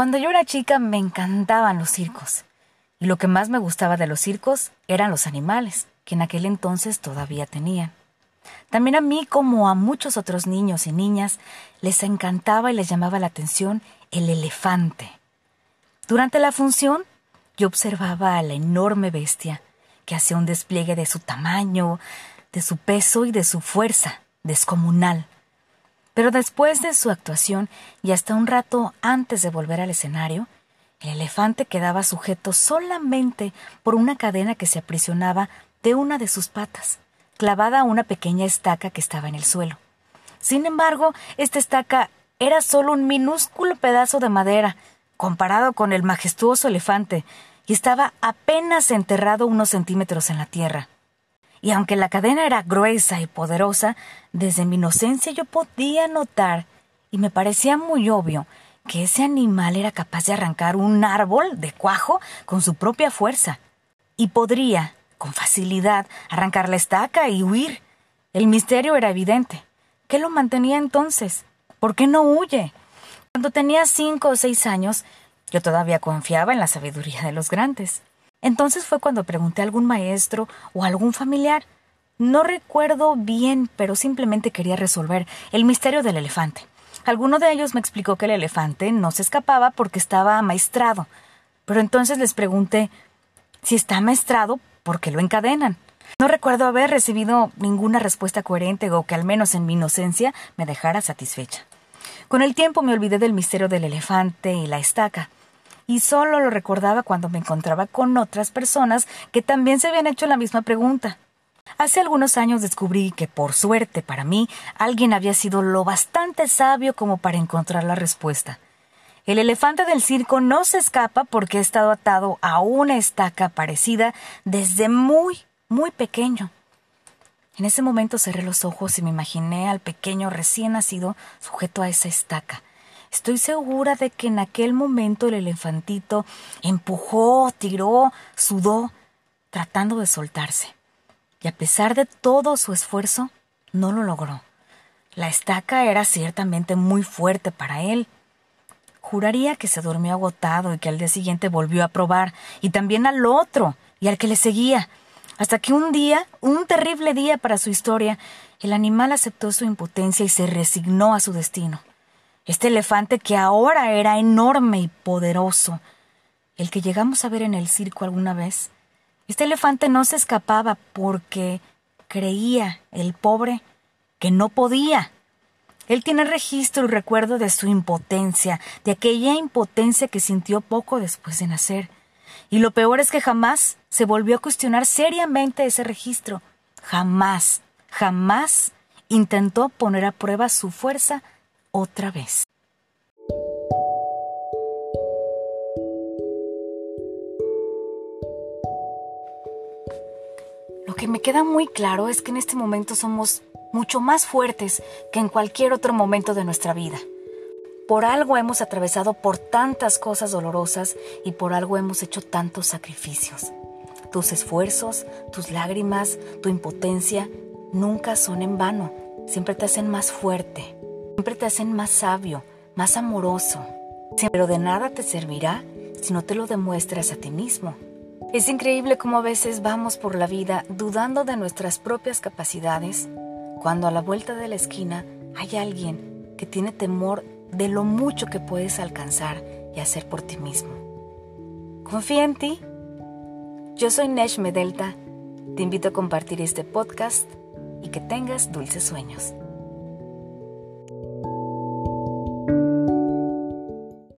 Cuando yo era chica me encantaban los circos. Y lo que más me gustaba de los circos eran los animales, que en aquel entonces todavía tenían. También a mí, como a muchos otros niños y niñas, les encantaba y les llamaba la atención el elefante. Durante la función, yo observaba a la enorme bestia, que hacía un despliegue de su tamaño, de su peso y de su fuerza descomunal. Pero después de su actuación y hasta un rato antes de volver al escenario, el elefante quedaba sujeto solamente por una cadena que se aprisionaba de una de sus patas, clavada a una pequeña estaca que estaba en el suelo. Sin embargo, esta estaca era solo un minúsculo pedazo de madera, comparado con el majestuoso elefante, y estaba apenas enterrado unos centímetros en la tierra. Y aunque la cadena era gruesa y poderosa, desde mi inocencia yo podía notar, y me parecía muy obvio, que ese animal era capaz de arrancar un árbol de cuajo con su propia fuerza, y podría, con facilidad, arrancar la estaca y huir. El misterio era evidente. ¿Qué lo mantenía entonces? ¿Por qué no huye? Cuando tenía cinco o seis años, yo todavía confiaba en la sabiduría de los grandes. Entonces fue cuando pregunté a algún maestro o a algún familiar. No recuerdo bien, pero simplemente quería resolver el misterio del elefante. Alguno de ellos me explicó que el elefante no se escapaba porque estaba amaestrado. Pero entonces les pregunté si está amaestrado, ¿por qué lo encadenan? No recuerdo haber recibido ninguna respuesta coherente o que al menos en mi inocencia me dejara satisfecha. Con el tiempo me olvidé del misterio del elefante y la estaca y solo lo recordaba cuando me encontraba con otras personas que también se habían hecho la misma pregunta. Hace algunos años descubrí que, por suerte para mí, alguien había sido lo bastante sabio como para encontrar la respuesta. El elefante del circo no se escapa porque ha estado atado a una estaca parecida desde muy, muy pequeño. En ese momento cerré los ojos y me imaginé al pequeño recién nacido sujeto a esa estaca, Estoy segura de que en aquel momento el elefantito empujó, tiró, sudó, tratando de soltarse. Y a pesar de todo su esfuerzo, no lo logró. La estaca era ciertamente muy fuerte para él. Juraría que se durmió agotado y que al día siguiente volvió a probar, y también al otro, y al que le seguía, hasta que un día, un terrible día para su historia, el animal aceptó su impotencia y se resignó a su destino. Este elefante que ahora era enorme y poderoso, el que llegamos a ver en el circo alguna vez, este elefante no se escapaba porque creía, el pobre, que no podía. Él tiene registro y recuerdo de su impotencia, de aquella impotencia que sintió poco después de nacer. Y lo peor es que jamás se volvió a cuestionar seriamente ese registro. Jamás, jamás intentó poner a prueba su fuerza otra vez. Lo que me queda muy claro es que en este momento somos mucho más fuertes que en cualquier otro momento de nuestra vida. Por algo hemos atravesado por tantas cosas dolorosas y por algo hemos hecho tantos sacrificios. Tus esfuerzos, tus lágrimas, tu impotencia nunca son en vano, siempre te hacen más fuerte, siempre te hacen más sabio, más amoroso. Pero de nada te servirá si no te lo demuestras a ti mismo. Es increíble cómo a veces vamos por la vida dudando de nuestras propias capacidades, cuando a la vuelta de la esquina hay alguien que tiene temor de lo mucho que puedes alcanzar y hacer por ti mismo. Confía en ti. Yo soy Nesh Medelta. Te invito a compartir este podcast y que tengas dulces sueños.